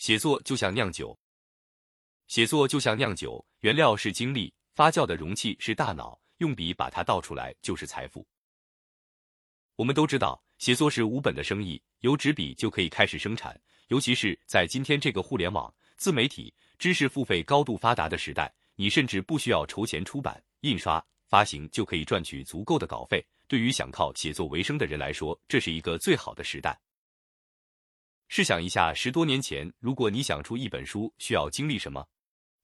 写作就像酿酒，写作就像酿酒，原料是精力，发酵的容器是大脑，用笔把它倒出来就是财富。我们都知道，写作是无本的生意，有纸笔就可以开始生产。尤其是在今天这个互联网、自媒体、知识付费高度发达的时代，你甚至不需要筹钱出版、印刷、发行就可以赚取足够的稿费。对于想靠写作为生的人来说，这是一个最好的时代。试想一下，十多年前，如果你想出一本书，需要经历什么？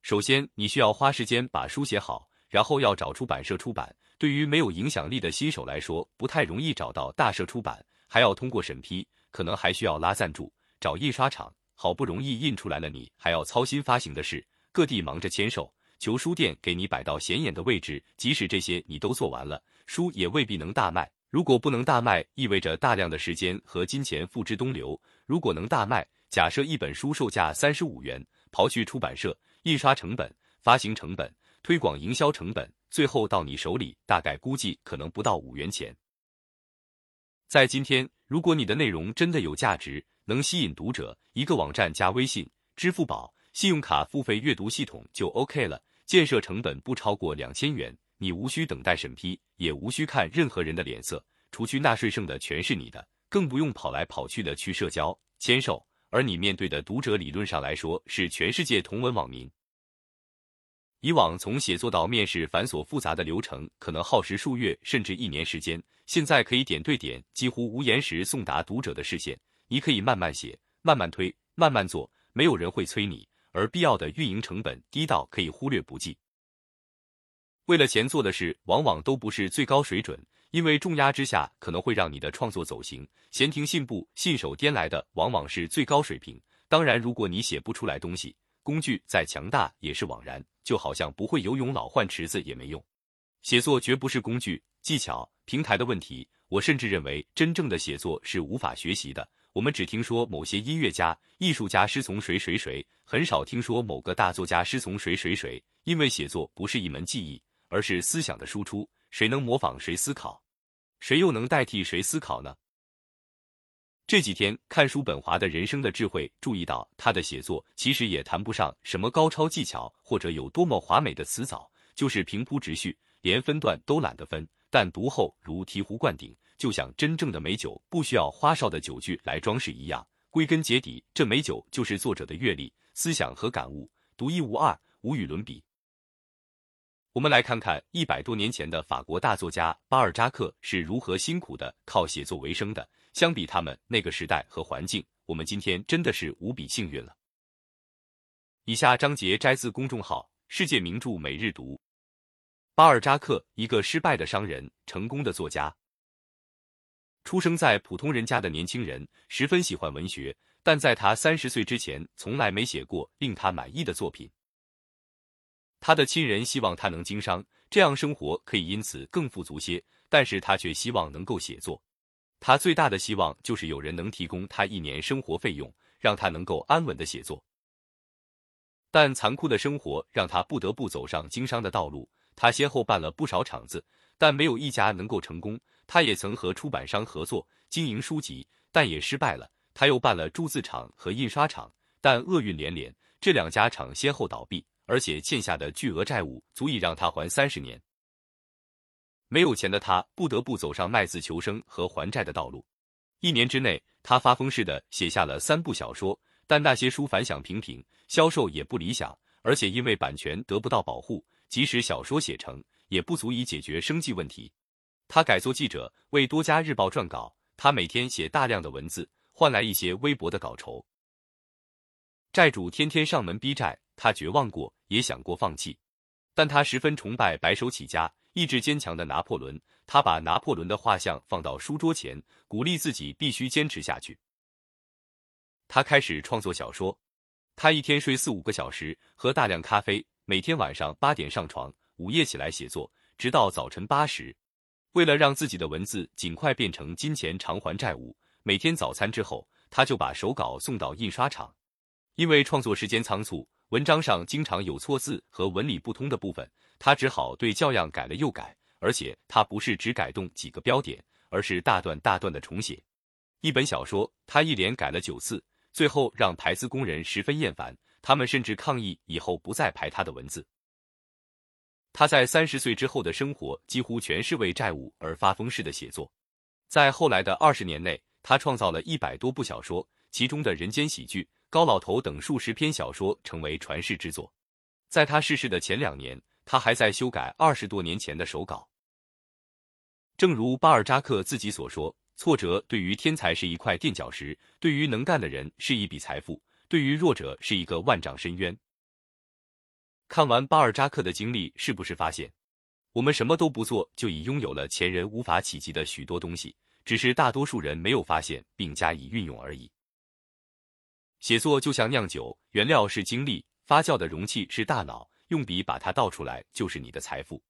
首先，你需要花时间把书写好，然后要找出版社出版。对于没有影响力的新手来说，不太容易找到大社出版，还要通过审批，可能还需要拉赞助、找印刷厂。好不容易印出来了，你还要操心发行的事，各地忙着签售，求书店给你摆到显眼的位置。即使这些你都做完了，书也未必能大卖。如果不能大卖，意味着大量的时间和金钱付之东流。如果能大卖，假设一本书售价三十五元，刨去出版社、印刷成本、发行成本、推广营销成本，最后到你手里，大概估计可能不到五元钱。在今天，如果你的内容真的有价值，能吸引读者，一个网站加微信、支付宝、信用卡付费阅读系统就 OK 了，建设成本不超过两千元，你无需等待审批，也无需看任何人的脸色，除去纳税剩的全是你的。更不用跑来跑去的去社交签售，而你面对的读者理论上来说是全世界同文网民。以往从写作到面试繁琐复杂的流程可能耗时数月甚至一年时间，现在可以点对点、几乎无延时送达读者的视线。你可以慢慢写、慢慢推、慢慢做，没有人会催你，而必要的运营成本低到可以忽略不计。为了钱做的事，往往都不是最高水准。因为重压之下，可能会让你的创作走形，闲庭信步、信手拈来的往往是最高水平。当然，如果你写不出来东西，工具再强大也是枉然。就好像不会游泳老换池子也没用。写作绝不是工具、技巧、平台的问题。我甚至认为，真正的写作是无法学习的。我们只听说某些音乐家、艺术家师从谁谁谁，很少听说某个大作家师从谁谁谁。因为写作不是一门技艺，而是思想的输出。谁能模仿谁思考？谁又能代替谁思考呢？这几天看叔本华的人生的智慧，注意到他的写作其实也谈不上什么高超技巧，或者有多么华美的词藻，就是平铺直叙，连分段都懒得分。但读后如醍醐灌顶，就像真正的美酒不需要花哨的酒具来装饰一样。归根结底，这美酒就是作者的阅历、思想和感悟，独一无二，无与伦比。我们来看看一百多年前的法国大作家巴尔扎克是如何辛苦的靠写作为生的。相比他们那个时代和环境，我们今天真的是无比幸运了。以下章节摘自公众号“世界名著每日读”。巴尔扎克，一个失败的商人，成功的作家。出生在普通人家的年轻人，十分喜欢文学，但在他三十岁之前，从来没写过令他满意的作品。他的亲人希望他能经商，这样生活可以因此更富足些。但是他却希望能够写作。他最大的希望就是有人能提供他一年生活费用，让他能够安稳的写作。但残酷的生活让他不得不走上经商的道路。他先后办了不少厂子，但没有一家能够成功。他也曾和出版商合作经营书籍，但也失败了。他又办了铸字厂和印刷厂，但厄运连连，这两家厂先后倒闭。而且欠下的巨额债务足以让他还三十年。没有钱的他不得不走上卖字求生和还债的道路。一年之内，他发疯似的写下了三部小说，但那些书反响平平，销售也不理想。而且因为版权得不到保护，即使小说写成，也不足以解决生计问题。他改做记者，为多家日报撰稿。他每天写大量的文字，换来一些微薄的稿酬。债主天天上门逼债。他绝望过，也想过放弃，但他十分崇拜白手起家、意志坚强的拿破仑。他把拿破仑的画像放到书桌前，鼓励自己必须坚持下去。他开始创作小说。他一天睡四五个小时，喝大量咖啡，每天晚上八点上床，午夜起来写作，直到早晨八时。为了让自己的文字尽快变成金钱偿还债务，每天早餐之后，他就把手稿送到印刷厂。因为创作时间仓促。文章上经常有错字和文理不通的部分，他只好对教样改了又改，而且他不是只改动几个标点，而是大段大段的重写。一本小说，他一连改了九次，最后让排字工人十分厌烦，他们甚至抗议以后不再排他的文字。他在三十岁之后的生活几乎全是为债务而发疯式的写作。在后来的二十年内，他创造了一百多部小说，其中的人间喜剧、高老头等数十篇小说成为传世之作。在他逝世的前两年，他还在修改二十多年前的手稿。正如巴尔扎克自己所说：“挫折对于天才是一块垫脚石，对于能干的人是一笔财富，对于弱者是一个万丈深渊。”看完巴尔扎克的经历，是不是发现，我们什么都不做，就已拥有了前人无法企及的许多东西，只是大多数人没有发现并加以运用而已。写作就像酿酒，原料是精力，发酵的容器是大脑，用笔把它倒出来，就是你的财富。